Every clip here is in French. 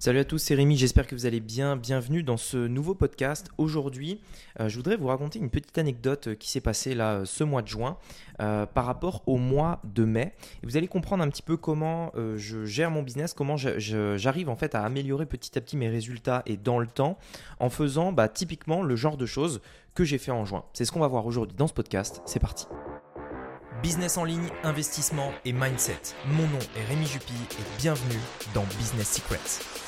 Salut à tous, c'est Rémi, j'espère que vous allez bien. Bienvenue dans ce nouveau podcast. Aujourd'hui, euh, je voudrais vous raconter une petite anecdote euh, qui s'est passée là euh, ce mois de juin par rapport au mois de mai. Et vous allez comprendre un petit peu comment je gère mon business, comment j'arrive en fait à améliorer petit à petit mes résultats et dans le temps en faisant bah, typiquement le genre de choses que j'ai fait en juin. C'est ce qu'on va voir aujourd'hui dans ce podcast. C'est parti. Business en ligne, investissement et mindset. Mon nom est Rémi Jupy et bienvenue dans Business Secrets.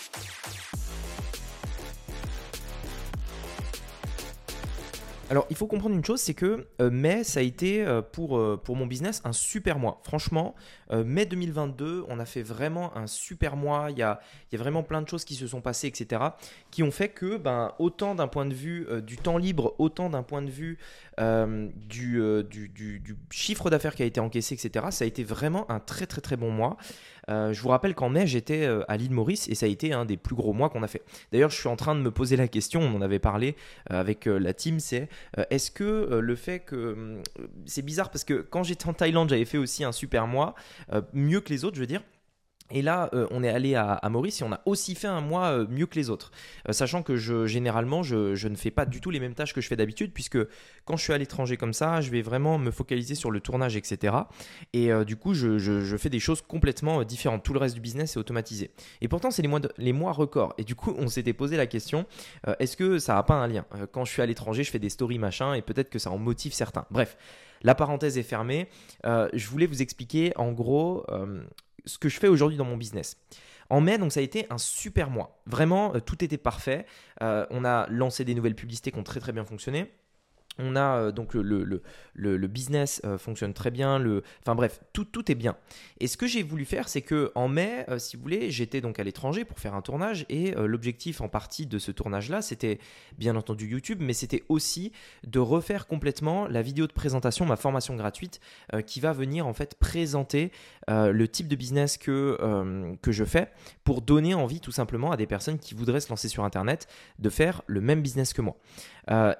Alors, il faut comprendre une chose, c'est que euh, mai, ça a été euh, pour, euh, pour mon business un super mois. Franchement, mai 2022, on a fait vraiment un super mois. Il y a, vraiment plein de choses qui se sont passées, etc., qui ont fait que, ben, autant d'un point de vue du temps libre, autant d'un point de vue du, du, chiffre d'affaires qui a été encaissé, etc., ça a été vraiment un très, très, très bon mois. je vous rappelle qu'en mai, j'étais à l'île Maurice et ça a été un des plus gros mois qu'on a fait. D'ailleurs, je suis en train de me poser la question, on en avait parlé avec la team, c'est est-ce que euh, le fait que. Euh, c'est bizarre parce que quand j'étais en Thaïlande, j'avais fait aussi un super mois, mieux que les autres, je veux dire. Et là, euh, on est allé à, Maurice et on a aussi fait un mois euh, mieux que les autres. Euh, sachant que je, généralement, je, ne fais pas du tout les mêmes tâches que je fais d'habitude, puisque quand je suis à l'étranger comme ça, je vais vraiment me focaliser sur le tournage, etc. Et du coup, je, fais des choses complètement différentes. Tout le reste du business est automatisé. Et pourtant, c'est les mois, les mois records. Et du coup, on s'était posé la question, est-ce que ça n'a pas un lien? Quand je suis à l'étranger, je fais des stories, machin, et peut-être que ça en motive certains. Bref. La parenthèse est fermée. je voulais vous expliquer en gros ce que je fais aujourd'hui dans mon business. En mai, donc ça a été un super mois. Vraiment, euh, tout était parfait. Euh, on a lancé des nouvelles publicités qui ont très très bien fonctionné. On a euh, donc le, le, business euh, fonctionne très bien, le, enfin bref, tout, tout est bien. Et ce que j'ai voulu faire, c'est que en mai, euh, si vous voulez, j'étais donc à l'étranger pour faire un tournage et l'objectif en partie de ce tournage-là, c'était bien entendu YouTube, mais c'était aussi de refaire complètement la vidéo de présentation, ma formation gratuite, qui va venir en fait présenter le type de business que, que je fais pour donner envie tout simplement à des personnes qui voudraient se lancer sur Internet de faire le même business que moi.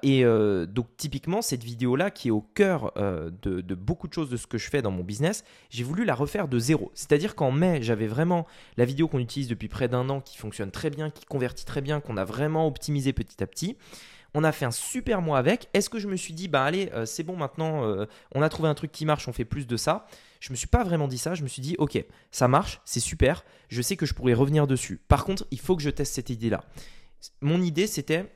et donc cette vidéo-là, qui est au cœur euh, de, beaucoup de choses de ce que je fais dans mon business, j'ai voulu la refaire de zéro. C'est-à-dire qu'en mai, j'avais vraiment la vidéo qu'on utilise depuis près d'un an, qui fonctionne très bien, qui convertit très bien, qu'on a vraiment optimisé petit à petit. On a fait un super mois avec. Est-ce que je me suis dit, bah allez, euh, c'est bon maintenant, euh, on a trouvé un truc qui marche, on fait plus de ça? Je me suis pas vraiment dit ça. Je me suis dit, ok, ça marche, c'est super. Je sais que je pourrais revenir dessus. Par contre, il faut que je teste cette idée-là. Mon idée, c'était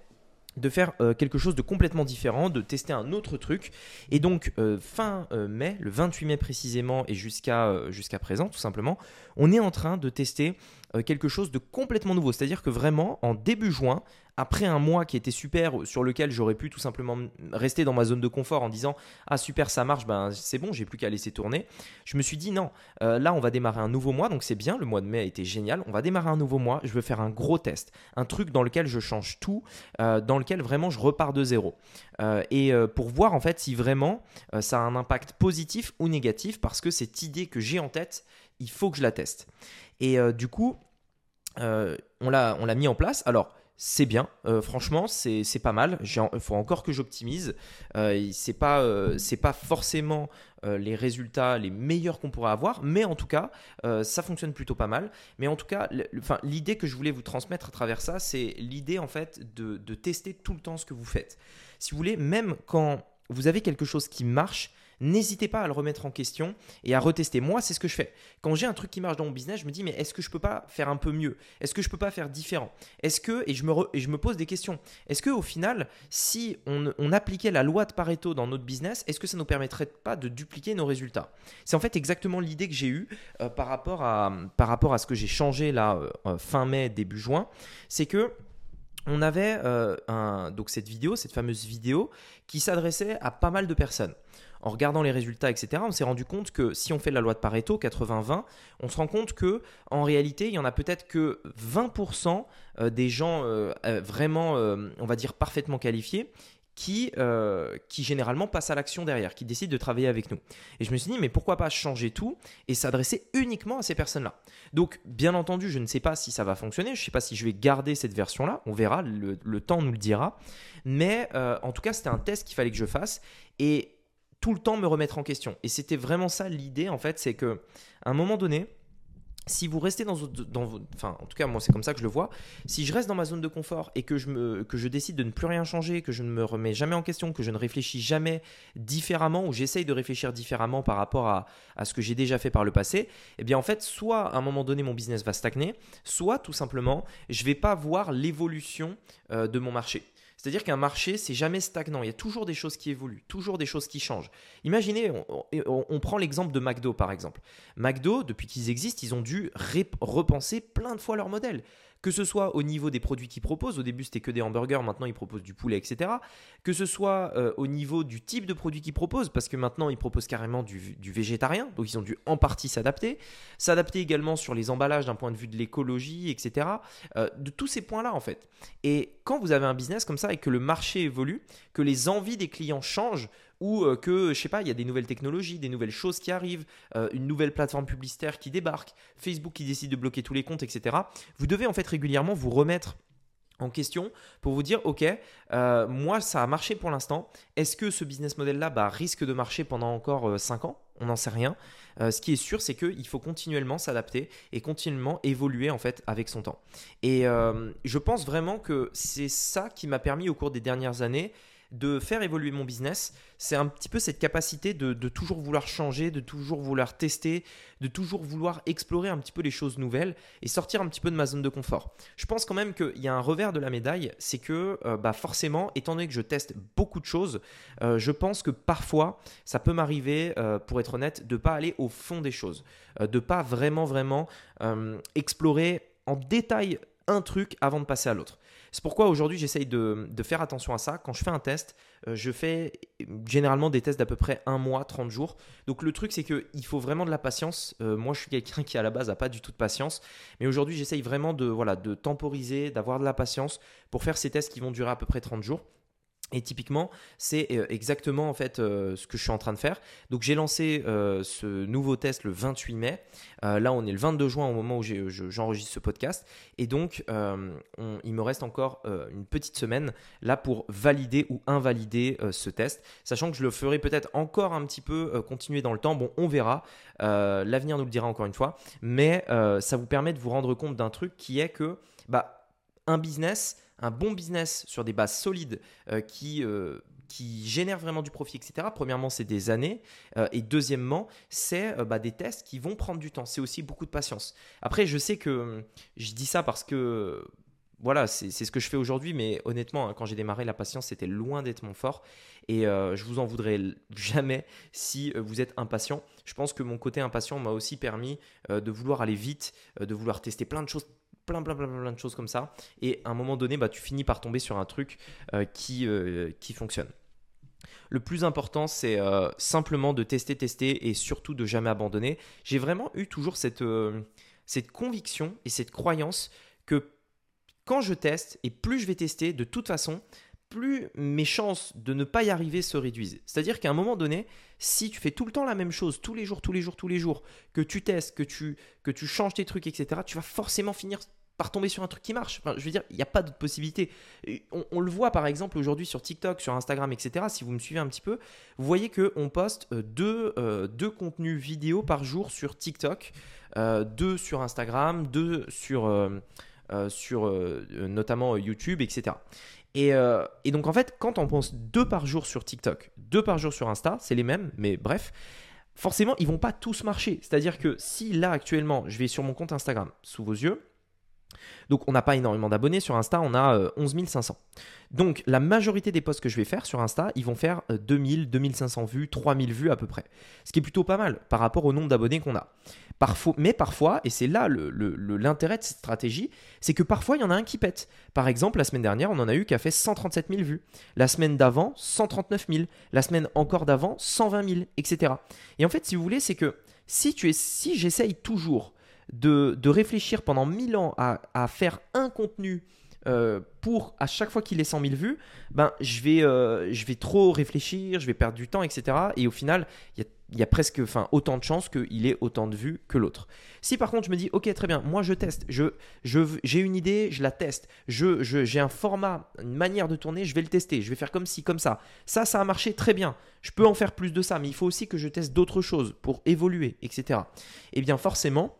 de faire euh, quelque chose de complètement différent, de tester un autre truc. Et donc, euh, fin euh, mai, le 28 mai précisément, et jusqu'à jusqu'à présent, tout simplement, on est en train de tester quelque chose de complètement nouveau. C'est-à-dire que vraiment, en début juin, après un mois qui était super, sur lequel j'aurais pu tout simplement rester dans ma zone de confort en disant Ah super, ça marche, ben c'est bon, j'ai plus qu'à laisser tourner. Je me suis dit Non, euh, là on va démarrer un nouveau mois, donc c'est bien, le mois de mai a été génial. On va démarrer un nouveau mois, je veux faire un gros test, un truc dans lequel je change tout, euh, dans lequel vraiment je repars de zéro. Euh, et pour voir en fait si vraiment ça a un impact positif ou négatif, parce que cette idée que j'ai en tête, il faut que je la teste. Et du coup, on l'a mis en place. Alors, c'est bien. Euh, franchement, c'est pas mal. Il faut encore que j'optimise. Euh, c'est pas, euh, pas forcément euh, les résultats les meilleurs qu'on pourrait avoir, mais en tout cas, ça fonctionne plutôt pas mal. Mais en tout cas, l'idée que je voulais vous transmettre à travers ça, c'est l'idée en fait de, de tester tout le temps ce que vous faites. Si vous voulez, même quand vous avez quelque chose qui marche, n'hésitez pas à le remettre en question et à retester. Moi, c'est ce que je fais. Quand j'ai un truc qui marche dans mon business, je me dis, mais est-ce que je peux pas faire un peu mieux? Est-ce que je peux pas faire différent? Est-ce que, et je, me et je me pose des questions, est-ce que au final, si on, appliquait la loi de Pareto dans notre business, est-ce que ça ne nous permettrait pas de dupliquer nos résultats? C'est en fait exactement l'idée que j'ai eue euh, par, rapport à, par rapport à ce que j'ai changé là euh, fin mai, début juin. C'est que on avait euh, donc cette vidéo, cette fameuse vidéo, qui s'adressait à pas mal de personnes en regardant les résultats, etc., on s'est rendu compte que si on fait la loi de Pareto, 80-20, on se rend compte que en réalité, il y en a peut-être que 20% euh, des gens euh, euh, vraiment, on va dire, parfaitement qualifiés qui, qui généralement passent à l'action derrière, qui décident de travailler avec nous. Et je me suis dit, mais pourquoi pas changer tout et s'adresser uniquement à ces personnes-là? Donc, bien entendu, je ne sais pas si ça va fonctionner, je ne sais pas si je vais garder cette version-là, on verra, le, le, temps nous le dira. Mais en tout cas, c'était un test qu'il fallait que je fasse. Et tout le temps me remettre en question. Et c'était vraiment ça l'idée, en fait, c'est que un moment donné, si vous restez dans, dans enfin en tout cas moi c'est comme ça que je le vois, si je reste dans ma zone de confort et que je, décide de ne plus rien changer, que je ne me remets jamais en question, que je ne réfléchis jamais différemment ou j'essaye de réfléchir différemment par rapport à, à ce que j'ai déjà fait par le passé, eh bien en fait soit à un moment donné mon business va stagner, soit tout simplement je vais pas voir l'évolution euh, de mon marché. C'est-à-dire qu'un marché, c'est jamais stagnant. Il y a toujours des choses qui évoluent, toujours des choses qui changent. Imaginez, on, prend l'exemple de McDo par exemple. McDo, depuis qu'ils existent, ils ont dû repenser plein de fois leur modèle que ce soit au niveau des produits qu'ils proposent, au début c'était que des hamburgers, maintenant ils proposent du poulet, etc. Que ce soit euh, au niveau du type de produit qu'ils proposent, parce que maintenant ils proposent carrément du, végétarien, donc ils ont dû en partie s'adapter. S'adapter également sur les emballages d'un point de vue de l'écologie, etc. Euh, de tous ces points-là en fait. Et quand vous avez un business comme ça et que le marché évolue, que les envies des clients changent, ou euh, que, je sais pas, il y a des nouvelles technologies, des nouvelles choses qui arrivent, euh, une nouvelle plateforme publicitaire qui débarque, Facebook qui décide de bloquer tous les comptes, etc. Vous devez en fait régulièrement vous remettre en question pour vous dire ok euh, moi ça a marché pour l'instant. Est-ce que ce business model là bah, risque de marcher pendant encore 5 ans? On n'en sait rien. Ce qui est sûr c'est qu'il faut continuellement s'adapter et continuellement évoluer en fait avec son temps. Et je pense vraiment que c'est ça qui m'a permis au cours des dernières années de faire évoluer mon business, c'est un petit peu cette capacité de, toujours vouloir changer, de toujours vouloir tester, de toujours vouloir explorer un petit peu les choses nouvelles et sortir un petit peu de ma zone de confort. Je pense quand même qu'il y a un revers de la médaille, c'est que euh, bah forcément, étant donné que je teste beaucoup de choses, euh, je pense que parfois, ça peut m'arriver, euh, pour être honnête, de pas aller au fond des choses, de pas vraiment, vraiment explorer en détail un truc avant de passer à l'autre. C'est pourquoi aujourd'hui j'essaye de, faire attention à ça. Quand je fais un test, euh, je fais généralement des tests d'à peu près un mois, 30 jours. Donc le truc c'est qu'il faut vraiment de la patience. Euh, moi je suis quelqu'un qui à la base n'a pas du tout de patience. Mais aujourd'hui j'essaye vraiment de, voilà, de temporiser, d'avoir de la patience pour faire ces tests qui vont durer à peu près 30 jours. Et typiquement, c'est euh, exactement en fait euh, ce que je suis en train de faire. Donc j'ai lancé euh, ce nouveau test le 28 mai. là, on est le 22 juin au moment où j'enregistre ce podcast. Et donc, il me reste encore une petite semaine là pour valider ou invalider ce test, sachant que je le ferai peut-être encore un petit peu continuer dans le temps. Bon, on verra. L'avenir nous le dira encore une fois. Mais ça vous permet de vous rendre compte d'un truc qui est que bah, un business un bon business sur des bases solides euh, qui, euh, génèrent vraiment du profit, etc. Premièrement, c'est des années. Euh, et deuxièmement, c'est bah, des tests qui vont prendre du temps. C'est aussi beaucoup de patience. Après, je sais que je dis ça parce que voilà, c'est ce que je fais aujourd'hui, mais honnêtement, hein, quand j'ai démarré, la patience, c'était loin d'être mon fort. Et je vous en voudrais jamais si vous êtes impatient. Je pense que mon côté impatient m'a aussi permis de vouloir aller vite, de vouloir tester plein de choses plein, plein, plein, plein de choses comme ça. Et à un moment donné, bah, tu finis par tomber sur un truc euh, qui, euh, qui fonctionne. Le plus important, c'est euh, simplement de tester, tester et surtout de jamais abandonner. J'ai vraiment eu toujours cette, cette conviction et cette croyance que quand je teste, et plus je vais tester, de toute façon, plus mes chances de ne pas y arriver se réduisent. C'est-à-dire qu'à un moment donné, si tu fais tout le temps la même chose, tous les jours, tous les jours, tous les jours, que tu testes, que tu, que tu changes tes trucs, etc., tu vas forcément finir par tomber sur un truc qui marche. je veux dire, il n'y a pas d'autre possibilité. On, le voit par exemple aujourd'hui sur TikTok, sur Instagram, etc. Si vous me suivez un petit peu, vous voyez qu'on poste euh, deux, euh, deux, contenus vidéo par jour sur TikTok, euh, deux sur Instagram, deux sur, sur notamment YouTube, etc. Et, et, donc en fait, quand on pense deux par jour sur TikTok, deux par jour sur Insta, c'est les mêmes, mais bref, forcément, ils vont pas tous marcher. C'est-à-dire que si là actuellement, je vais sur mon compte Instagram, sous vos yeux, donc on n'a pas énormément d'abonnés sur Insta, on a 11 euh, 500. Donc la majorité des posts que je vais faire sur Insta, ils vont faire 2000, euh, 2500 vues, 3000 vues à peu près. Ce qui est plutôt pas mal par rapport au nombre d'abonnés qu'on a. Parfois, mais parfois, et c'est là l'intérêt de cette stratégie, c'est que parfois il y en a un qui pète. Par exemple, la semaine dernière, on en a eu qui a fait 137 000 vues. La semaine d'avant, 139 000. La semaine encore d'avant, 120 000, etc. Et en fait, si vous voulez, c'est que si, tu es, si j'essaye toujours de, réfléchir pendant 1000 ans à, faire un contenu euh, pour à chaque fois qu'il est 100 000 vues, ben, je, vais, euh, je vais trop réfléchir, je vais perdre du temps, etc. Et au final, il y a, presque enfin, autant de chances qu'il ait autant de vues que l'autre. Si par contre je me dis, ok, très bien, moi je teste, je, j'ai une idée, je la teste, je, j'ai un format, une manière de tourner, je vais le tester, je vais faire comme ci, comme ça. Ça, ça a marché très bien. Je peux en faire plus de ça, mais il faut aussi que je teste d'autres choses pour évoluer, etc. Et eh bien forcément,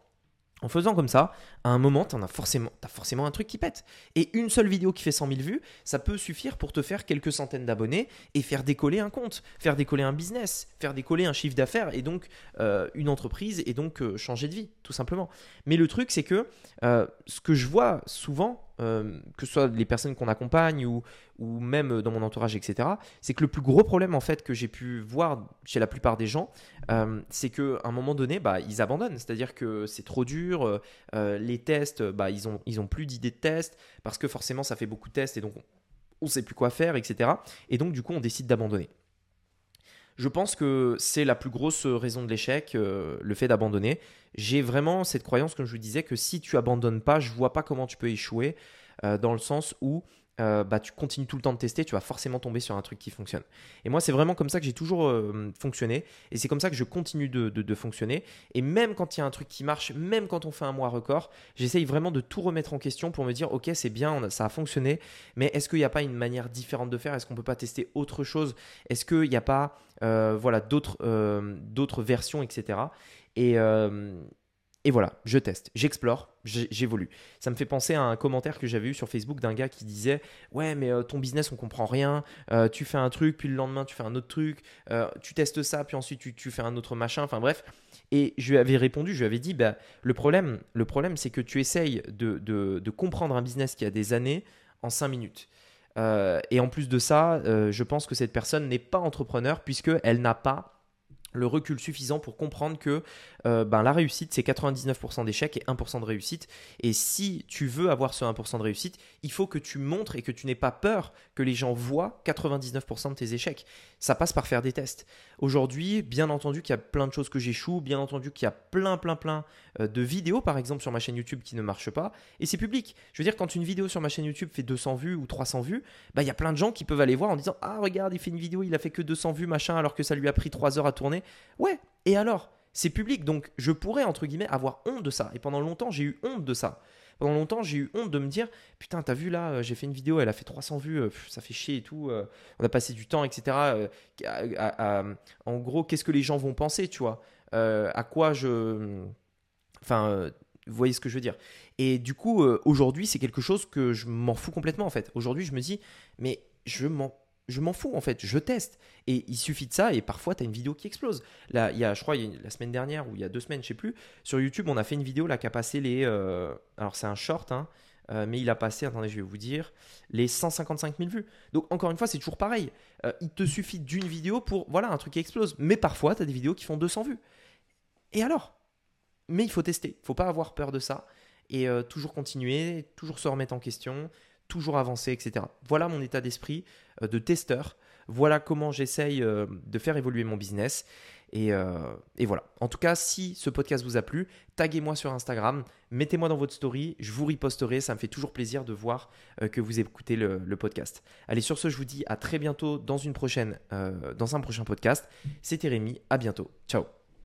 En faisant comme ça, à un moment, tu as forcément, as forcément un truc qui pète. Et une seule vidéo qui fait 100 000 vues, ça peut suffire pour te faire quelques centaines d'abonnés et faire décoller un compte, faire décoller un business, faire décoller un chiffre d'affaires et donc euh, une entreprise et donc euh, changer de vie, tout simplement. Mais le truc, c'est que euh, ce que je vois souvent, que ce soit les personnes qu'on accompagne ou, ou même dans mon entourage, etc., c'est que le plus gros problème en fait que j'ai pu voir chez la plupart des gens, c'est qu'à un moment donné, bah, ils abandonnent. C'est-à-dire que c'est trop dur, euh, les tests, bah, ils n'ont ont plus d'idées de tests, parce que forcément ça fait beaucoup de tests et donc on ne sait plus quoi faire, etc. Et donc du coup on décide d'abandonner. Je pense que c'est la plus grosse raison de l'échec, le fait d'abandonner j'ai vraiment cette croyance, comme je vous disais, que si tu abandonnes pas, je vois pas comment tu peux échouer, euh, dans le sens où euh, bah, tu continues tout le temps de tester, tu vas forcément tomber sur un truc qui fonctionne. Et moi, c'est vraiment comme ça que j'ai toujours euh, fonctionné, et c'est comme ça que je continue de, fonctionner. Et même quand il y a un truc qui marche, même quand on fait un mois record, j'essaye vraiment de tout remettre en question pour me dire, ok, c'est bien, ça a fonctionné, mais est-ce qu'il n'y a pas une manière différente de faire? Est-ce qu'on peut pas tester autre chose? Est-ce qu'il n'y a pas voilà, d'autres, versions, etc. Et, euh, et voilà, je teste, j'explore, j'évolue. Ça me fait penser à un commentaire que j'avais eu sur Facebook d'un gars qui disait Ouais, mais euh, ton business, on comprend rien. Euh, tu fais un truc, puis le lendemain, tu fais un autre truc. tu testes ça, puis ensuite, tu, fais un autre machin. Enfin, bref. Et je lui avais répondu Je lui avais dit bah, Le problème, le problème c'est que tu essayes de, de, de, comprendre un business qui a des années en 5 minutes. et en plus de ça, je pense que cette personne n'est pas entrepreneur puisqu'elle n'a pas le recul suffisant pour comprendre que euh, ben, la réussite, c'est 99% d'échecs et 1% de réussite. Et si tu veux avoir ce 1% de réussite, il faut que tu montres et que tu n'aies pas peur que les gens voient 99% de tes échecs. Ça passe par faire des tests. Aujourd'hui, bien entendu qu'il y a plein de choses que j'échoue, bien entendu qu'il y a plein, plein, plein euh, de vidéos, par exemple, sur ma chaîne YouTube qui ne marchent pas. Et c'est public. Je veux dire, quand une vidéo sur ma chaîne YouTube fait 200 vues ou 300 vues, bah, il y a plein de gens qui peuvent aller voir en disant Ah, regarde, il fait une vidéo, il a fait que 200 vues, machin, alors que ça lui a pris 3 heures à tourner. Ouais, et alors? C'est public, donc je pourrais, entre guillemets, avoir honte de ça. Et pendant longtemps, j'ai eu honte de ça. Pendant longtemps, j'ai eu honte de me dire Putain, t'as vu là, euh, j'ai fait une vidéo, elle a fait 300 vues, euh, ça fait chier et tout. Euh, on a passé du temps, etc. en gros, qu'est-ce que les gens vont penser, tu vois À quoi je. Enfin, vous voyez ce que je veux dire. Et du coup, aujourd'hui, c'est quelque chose que je m'en fous complètement, en fait. Aujourd'hui, je me dis Mais je m'en je m'en fous en fait, je teste. Et il suffit de ça et parfois tu as une vidéo qui explose. Là, il y a, je crois, la semaine dernière ou il y a deux semaines, je sais plus, sur YouTube, on a fait une vidéo là qui a passé les. Euh, alors c'est un short, hein, euh, mais il a passé, attendez, je vais vous dire, les 155 000 vues. Donc encore une fois, c'est toujours pareil. Euh, il te suffit d'une vidéo pour, voilà, un truc qui explose. Mais parfois, tu as des vidéos qui font 200 vues. Et alors? Mais il faut tester, il faut pas avoir peur de ça. Et toujours continuer, toujours se remettre en question, toujours avancer, etc. Voilà mon état d'esprit euh, de testeur. Voilà comment j'essaye euh, de faire évoluer mon business. Euh, et, voilà. En tout cas, si ce podcast vous a plu, taguez-moi sur Instagram, mettez-moi dans votre story, je vous riposterai. Ça me fait toujours plaisir de voir que vous écoutez le, podcast. Allez, sur ce, je vous dis à très bientôt dans, dans un prochain podcast. C'était Rémi, à bientôt. Ciao